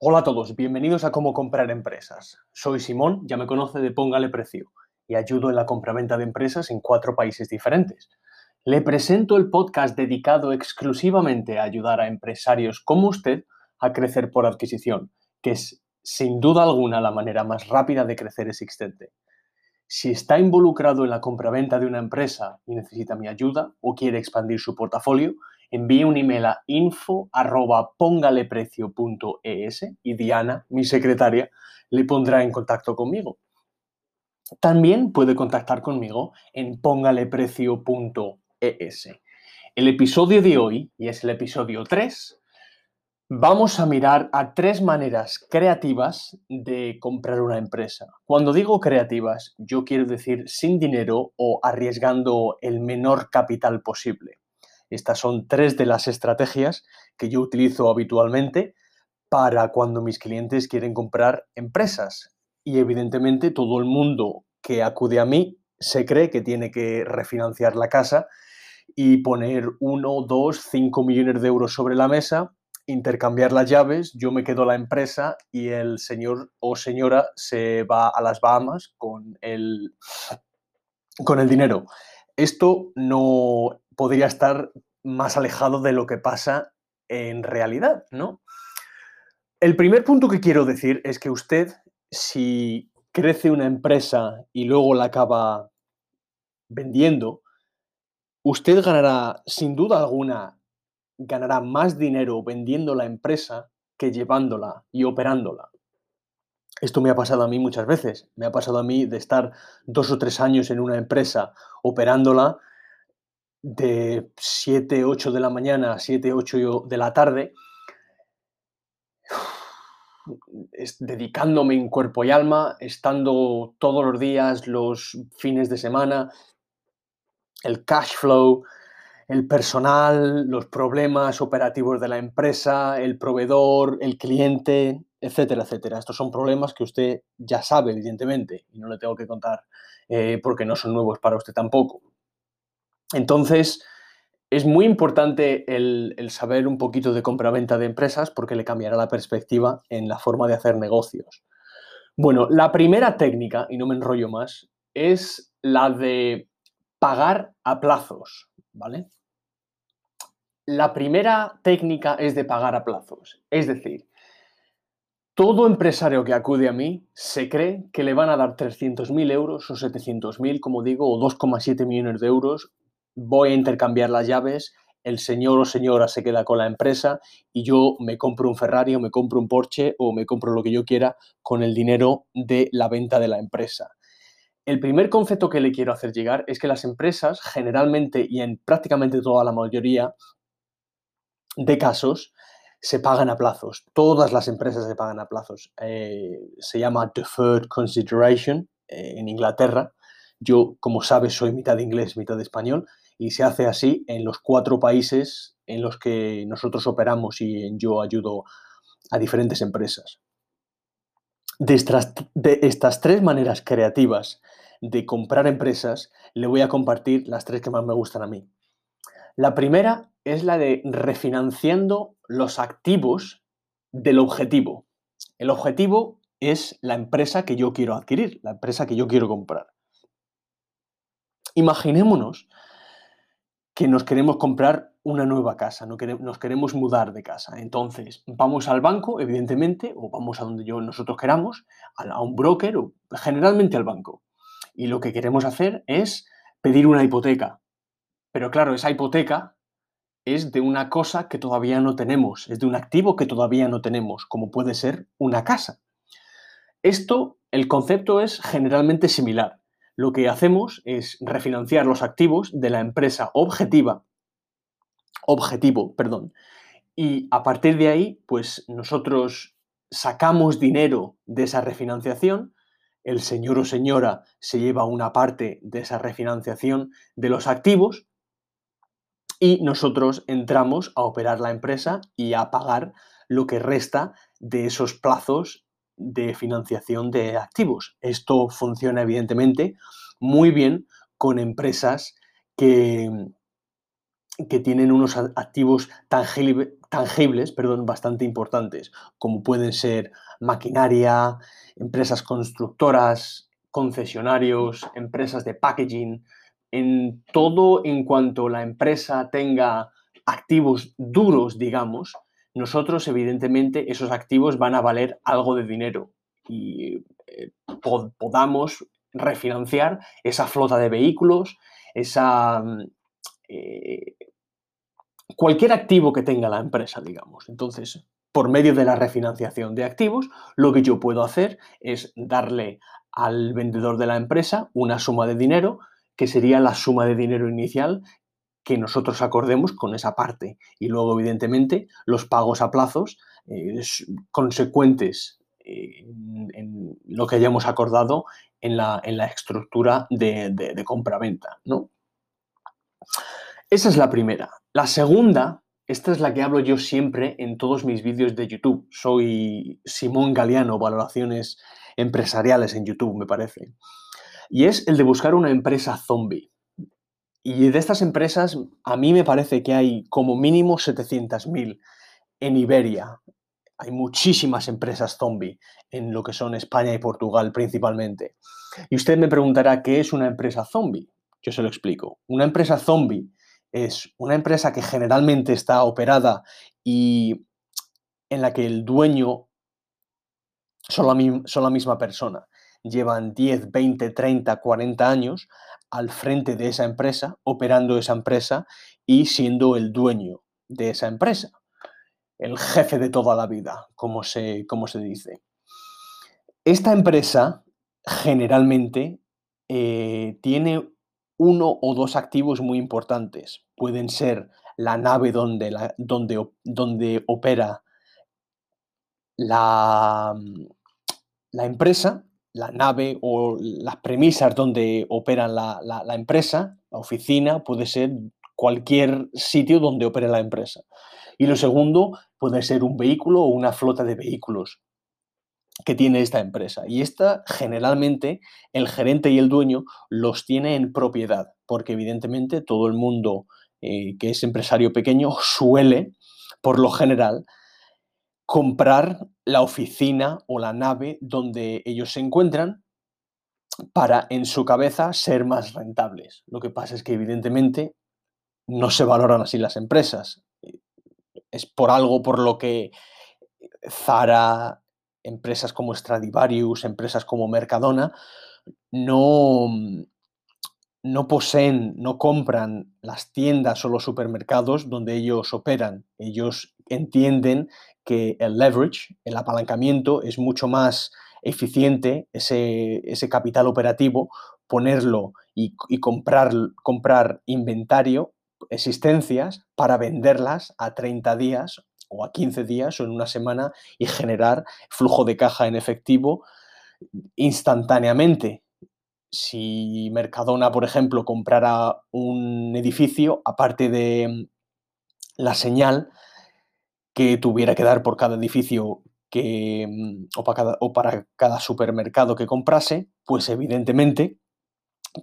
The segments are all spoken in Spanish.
Hola a todos, bienvenidos a Cómo comprar empresas. Soy Simón, ya me conoce de Póngale Precio y ayudo en la compraventa de empresas en cuatro países diferentes. Le presento el podcast dedicado exclusivamente a ayudar a empresarios como usted a crecer por adquisición, que es sin duda alguna la manera más rápida de crecer existente. Si está involucrado en la compraventa de una empresa y necesita mi ayuda o quiere expandir su portafolio, envíe un email a info y Diana, mi secretaria, le pondrá en contacto conmigo. También puede contactar conmigo en póngaleprecio.es. El episodio de hoy, y es el episodio 3, vamos a mirar a tres maneras creativas de comprar una empresa. Cuando digo creativas, yo quiero decir sin dinero o arriesgando el menor capital posible. Estas son tres de las estrategias que yo utilizo habitualmente para cuando mis clientes quieren comprar empresas. Y evidentemente todo el mundo que acude a mí se cree que tiene que refinanciar la casa y poner uno, dos, cinco millones de euros sobre la mesa, intercambiar las llaves, yo me quedo la empresa y el señor o señora se va a las Bahamas con el, con el dinero. Esto no podría estar más alejado de lo que pasa en realidad, ¿no? El primer punto que quiero decir es que usted, si crece una empresa y luego la acaba vendiendo, usted ganará, sin duda alguna, ganará más dinero vendiendo la empresa que llevándola y operándola. Esto me ha pasado a mí muchas veces. Me ha pasado a mí de estar dos o tres años en una empresa operándola de 7, 8 de la mañana a 7, 8 de la tarde, dedicándome en cuerpo y alma, estando todos los días, los fines de semana, el cash flow, el personal, los problemas operativos de la empresa, el proveedor, el cliente, etcétera, etcétera. Estos son problemas que usted ya sabe, evidentemente, y no le tengo que contar eh, porque no son nuevos para usted tampoco. Entonces, es muy importante el, saber un poquito de compraventa de empresas porque le cambiará la perspectiva en la forma de hacer negocios. Bueno, la primera técnica, y no me enrollo más, es la de pagar a plazos, ¿vale? La primera técnica es de pagar a plazos. Es decir, todo empresario que acude a mí se cree que le van a dar 300.000 euros o 700.000, como digo, o 2,7 millones de euros voy a intercambiar las llaves, el señor o señora se queda con la empresa y yo me compro un Ferrari o me compro un Porsche o me compro lo que yo quiera con el dinero de la venta de la empresa. El primer concepto que le quiero hacer llegar es que las empresas generalmente y en prácticamente toda la mayoría de casos se pagan a plazos. Todas las empresas se pagan a plazos. Eh, se llama deferred consideration eh, en Inglaterra. Yo, como sabes, soy mitad inglés, mitad español y se hace así en los cuatro países en los que nosotros operamos y yo ayudo a diferentes empresas. De estas, de estas tres maneras creativas de comprar empresas, le voy a compartir las tres que más me gustan a mí. La primera es la de refinanciando los activos del objetivo. El objetivo es la empresa que yo quiero adquirir, la empresa que yo quiero comprar. Imaginémonos que nos queremos comprar una nueva casa, nos queremos mudar de casa. Entonces, vamos al banco, evidentemente, o vamos a donde yo, nosotros queramos, a, un broker o generalmente al banco. Y lo que queremos hacer es pedir una hipoteca. Pero claro, esa hipoteca es de una cosa que todavía no tenemos, es de un activo que todavía no tenemos, como puede ser una casa. Esto, el concepto es generalmente similar lo que hacemos es refinanciar los activos de la empresa objetiva, objetivo, perdón, y a partir de ahí, pues nosotros sacamos dinero de esa refinanciación, el señor o señora se lleva una parte de esa refinanciación de los activos y nosotros entramos a operar la empresa y a pagar lo que resta de esos plazos de financiación de activos. Esto funciona evidentemente muy bien con empresas que, que tienen unos activos tangibles perdón, bastante importantes, como pueden ser maquinaria, empresas constructoras, concesionarios, empresas de packaging, en todo en cuanto la empresa tenga activos duros, digamos, nosotros evidentemente esos activos van a valer algo de dinero y eh, podamos refinanciar esa flota de vehículos, esa, mm, eh, cualquier activo que tenga la empresa, digamos. Entonces, por medio de la refinanciación de activos, lo que yo puedo hacer es darle al vendedor de la empresa una suma de dinero, que sería la suma de dinero inicial que nosotros acordemos con esa parte. Y luego, evidentemente, los pagos a plazos eh, consecuentes eh, en, lo que hayamos acordado en la, estructura de, de compra-venta. ¿no? Esa es la primera. La segunda, esta es la que hablo yo siempre en todos mis vídeos de YouTube. Soy Simón Galeano, valoraciones empresariales en YouTube, me parece. Y es el de buscar una empresa zombie. Y de estas empresas, a mí me parece que hay como mínimo 700.000 en Iberia. Hay muchísimas empresas zombie en lo que son España y Portugal principalmente. Y usted me preguntará, ¿qué es una empresa zombie? Yo se lo explico. Una empresa zombie es una empresa que generalmente está operada y en la que el dueño son la, son la misma persona. Llevan 10, 20, 30, 40 años al frente de esa empresa, operando esa empresa y siendo el dueño de esa empresa. El jefe de toda la vida, como se, como se dice. Esta empresa generalmente eh, tiene uno o dos activos muy importantes. Pueden ser la nave donde, donde, donde opera la, la empresa, la nave o las premisas donde opera la, la, empresa, la oficina, puede ser cualquier sitio donde opere la empresa. Y lo segundo puede ser un vehículo o una flota de vehículos que tiene esta empresa. Y esta generalmente el gerente y el dueño los tiene en propiedad, porque evidentemente todo el mundo eh, que es empresario pequeño suele, por lo general, comprar la oficina o la nave donde ellos se encuentran para en su cabeza ser más rentables. Lo que pasa es que evidentemente no se valoran así las empresas. Es por algo por lo que Zara, empresas como Stradivarius, empresas como Mercadona, no, no poseen, no compran las tiendas o los supermercados donde ellos operan. Ellos entienden que el leverage, el apalancamiento, es mucho más eficiente, ese, ese capital operativo, ponerlo y, comprar, comprar inventario, existencias, para venderlas a 30 días o a 15 días o en una semana y generar flujo de caja en efectivo instantáneamente. Si Mercadona, por ejemplo, comprara un edificio, aparte de la señal que tuviera que dar por cada edificio que, mm, o, para cada, o para cada supermercado que comprase, pues evidentemente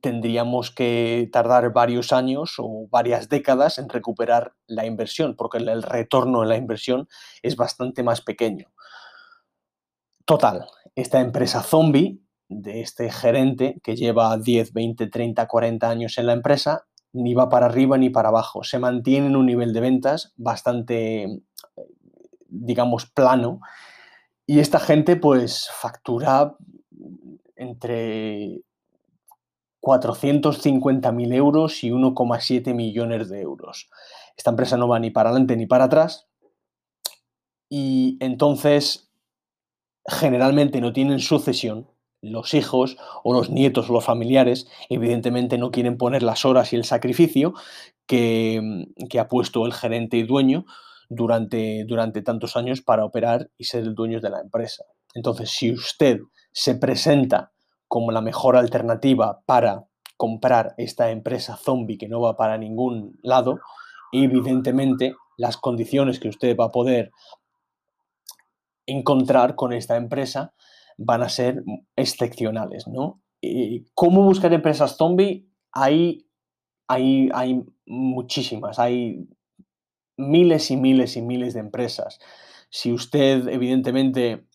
tendríamos que tardar varios años o varias décadas en recuperar la inversión, porque el retorno en la inversión es bastante más pequeño. Total, esta empresa zombie de este gerente que lleva 10, 20, 30, 40 años en la empresa, ni va para arriba ni para abajo, se mantiene en un nivel de ventas bastante digamos, plano. Y esta gente pues factura entre 450.000 euros y 1,7 millones de euros. Esta empresa no va ni para adelante ni para atrás. Y entonces, generalmente no tienen sucesión. Los hijos o los nietos o los familiares, evidentemente, no quieren poner las horas y el sacrificio que, que ha puesto el gerente y dueño durante, durante tantos años para operar y ser el dueño de la empresa. Entonces, si usted se presenta como la mejor alternativa para comprar esta empresa zombie que no va para ningún lado, evidentemente las condiciones que usted va a poder encontrar con esta empresa van a ser excepcionales, ¿no? ¿Cómo buscar empresas zombie? Hay hay, hay muchísimas, hay miles y miles y miles de empresas. Si usted, evidentemente,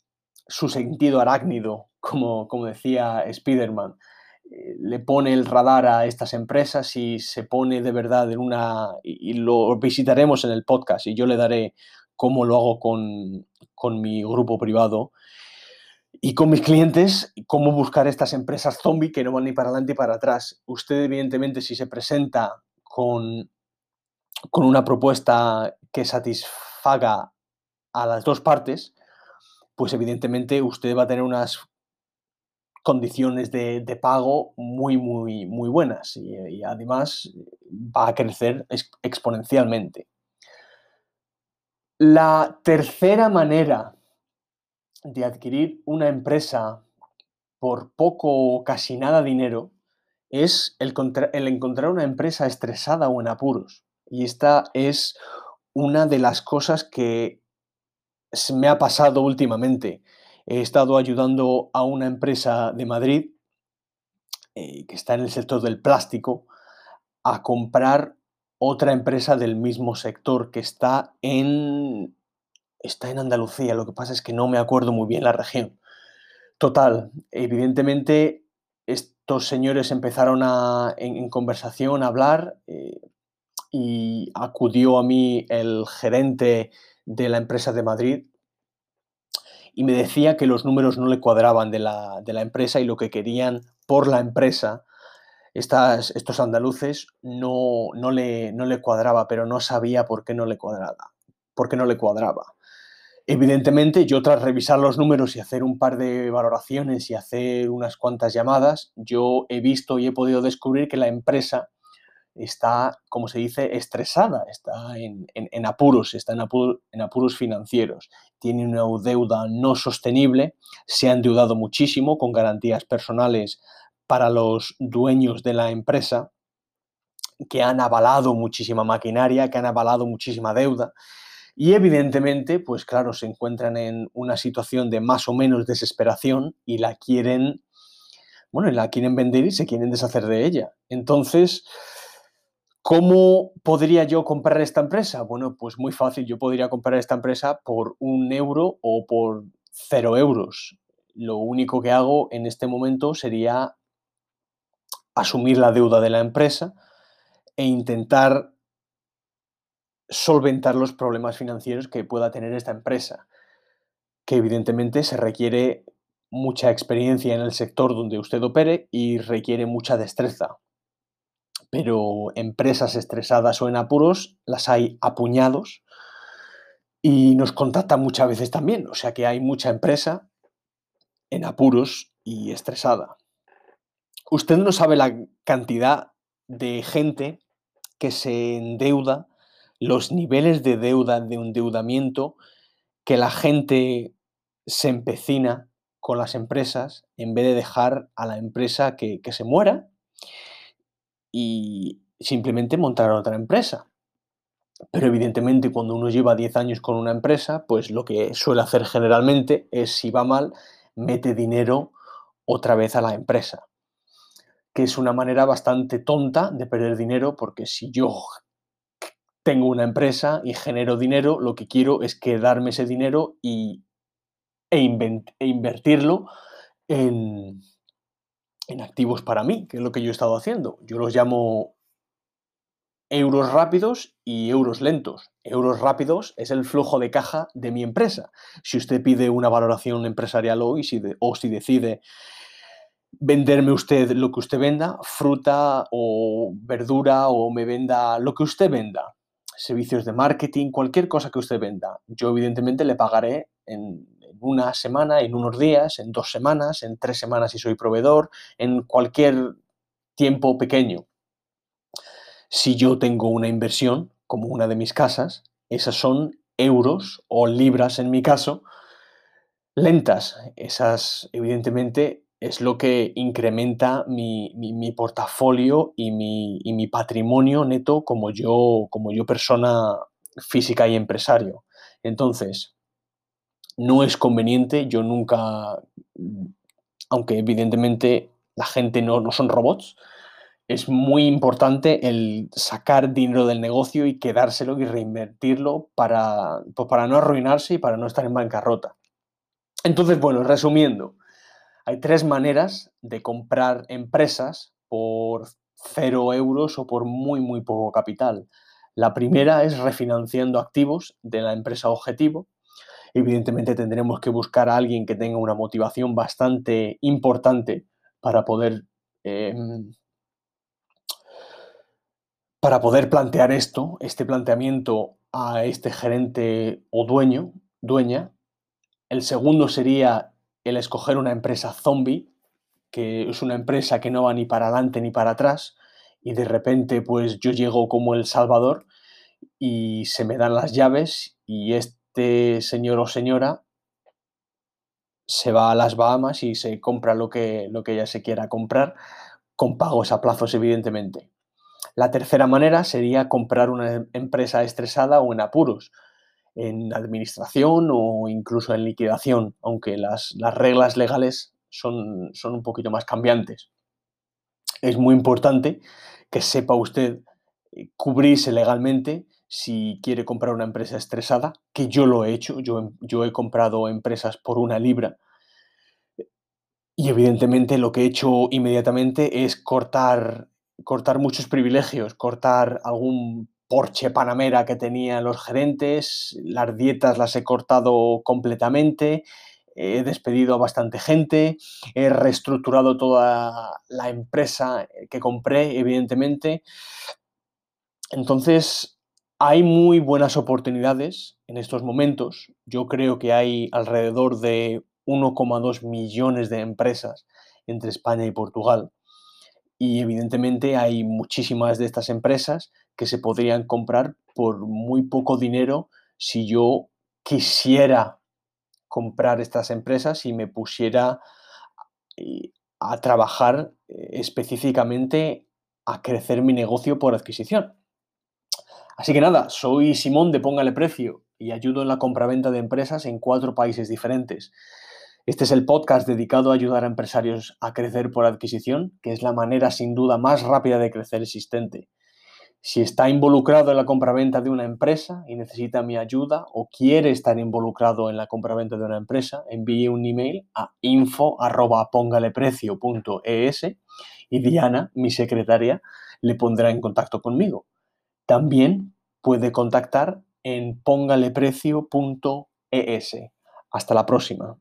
su sentido arácnido, como, como decía Spiderman, eh, le pone el radar a estas empresas y se pone de verdad en una, y, lo visitaremos en el podcast y yo le daré cómo lo hago con, con mi grupo privado y con mis clientes, cómo buscar estas empresas zombie que no van ni para adelante ni para atrás. Usted, evidentemente, si se presenta con, con una propuesta que satisfaga a las dos partes, pues evidentemente usted va a tener unas condiciones de, pago muy, muy, muy buenas y, además va a crecer exponencialmente. La tercera manera de adquirir una empresa por poco o casi nada dinero es el, encontrar una empresa estresada o en apuros. Y esta es una de las cosas que me ha pasado últimamente. He estado ayudando a una empresa de Madrid eh, que está en el sector del plástico a comprar otra empresa del mismo sector que está en está en Andalucía, lo que pasa es que no me acuerdo muy bien la región. Total, evidentemente estos señores empezaron a, en, conversación a hablar eh, y acudió a mí el gerente de la empresa de Madrid y me decía que los números no le cuadraban de la, empresa y lo que querían por la empresa, estas, estos andaluces, no, no, le, no le cuadraba, pero no sabía por qué no le cuadraba. Por qué no le cuadraba. Evidentemente, yo tras revisar los números y hacer un par de valoraciones y hacer unas cuantas llamadas, yo he visto y he podido descubrir que la empresa está, como se dice, estresada, está en, apuros, está en, en, apuros financieros, tiene una deuda no sostenible, se ha endeudado muchísimo con garantías personales para los dueños de la empresa, que han avalado muchísima maquinaria, que han avalado muchísima deuda y evidentemente, pues claro, se encuentran en una situación de más o menos desesperación y la quieren, bueno, la quieren vender y se quieren deshacer de ella. Entonces, ¿cómo podría yo comprar esta empresa? Bueno, pues muy fácil, yo podría comprar esta empresa por un euro o por cero euros. Lo único que hago en este momento sería asumir la deuda de la empresa e intentar solventar los problemas financieros que pueda tener esta empresa, que evidentemente se requiere mucha experiencia en el sector donde usted opere y requiere mucha destreza. Pero empresas estresadas o en apuros las hay apuñados y nos contactan muchas veces también. O sea que hay mucha empresa en apuros y estresada. Usted no sabe la cantidad de gente que se endeuda los niveles de deuda, de endeudamiento, que la gente se empecina con las empresas en vez de dejar a la empresa que, se muera y simplemente montar otra empresa. Pero evidentemente cuando uno lleva 10 años con una empresa, pues lo que suele hacer generalmente es, si va mal, mete dinero otra vez a la empresa. Que es una manera bastante tonta de perder dinero porque si yo tengo una empresa y genero dinero, lo que quiero es quedarme ese dinero y, e, e invertirlo en, en activos para mí, que es lo que yo he estado haciendo. Yo los llamo euros rápidos y euros lentos. Euros rápidos es el flujo de caja de mi empresa. Si usted pide una valoración empresarial hoy si o si decide venderme usted lo que usted venda, fruta o verdura o me venda lo que usted venda, servicios de marketing, cualquier cosa que usted venda. Yo evidentemente le pagaré en, una semana, en unos días, en dos semanas, en tres semanas si soy proveedor, en cualquier tiempo pequeño. Si yo tengo una inversión, como una de mis casas, esas son euros o libras en mi caso, lentas. Esas, evidentemente, es lo que incrementa mi, portafolio y mi, patrimonio neto como yo, como yo persona física y empresario. Entonces, no es conveniente, yo nunca, aunque evidentemente la gente no, no son robots, es muy importante el sacar dinero del negocio y quedárselo y reinvertirlo para, pues para no arruinarse y para no estar en bancarrota. Entonces, bueno, resumiendo, hay tres maneras de comprar empresas por cero euros o por muy, muy poco capital. La primera es refinanciando activos de la empresa objetivo. Evidentemente tendremos que buscar a alguien que tenga una motivación bastante importante para poder em, para poder plantear esto, este planteamiento a este gerente o dueño, dueña. El segundo sería el escoger una empresa zombie, que es una empresa que no va ni para adelante ni para atrás, y de repente pues yo llego como el Salvador y se me dan las llaves y este señor o señora se va a las Bahamas y se compra lo que, lo que ella se quiera comprar, con pagos a plazos evidentemente. La tercera manera sería comprar una empresa estresada o en apuros, en administración o incluso en liquidación, aunque las, reglas legales son, son un poquito más cambiantes. Es muy importante que sepa usted eh, cubrirse legalmente si quiere comprar una empresa estresada, que yo lo he hecho, yo, yo he comprado empresas por una libra y evidentemente lo que he hecho inmediatamente es cortar cortar muchos privilegios, cortar algún Porsche Panamera que tenían los gerentes, las dietas las he cortado completamente, he despedido a bastante gente, he reestructurado toda la empresa que compré, evidentemente. Entonces, hay muy buenas oportunidades en estos momentos. Yo creo que hay alrededor de 1,2 millones de empresas entre España y Portugal y evidentemente hay muchísimas de estas empresas que se podrían comprar por muy poco dinero si yo quisiera comprar estas empresas y me pusiera a trabajar eh, específicamente a crecer mi negocio por adquisición. Así que nada, soy Simón de Póngale Precio y ayudo en la compraventa de empresas en cuatro países diferentes. Este es el podcast dedicado a ayudar a empresarios a crecer por adquisición, que es la manera sin duda más rápida de crecer existente. Si está involucrado en la compraventa de una empresa y necesita mi ayuda o quiere estar involucrado en la compraventa de una empresa, envíe un email a info.pongaleprecio.es y Diana, mi secretaria, le pondrá en contacto conmigo. También puede contactar en pongaleprecio.es. Hasta la próxima.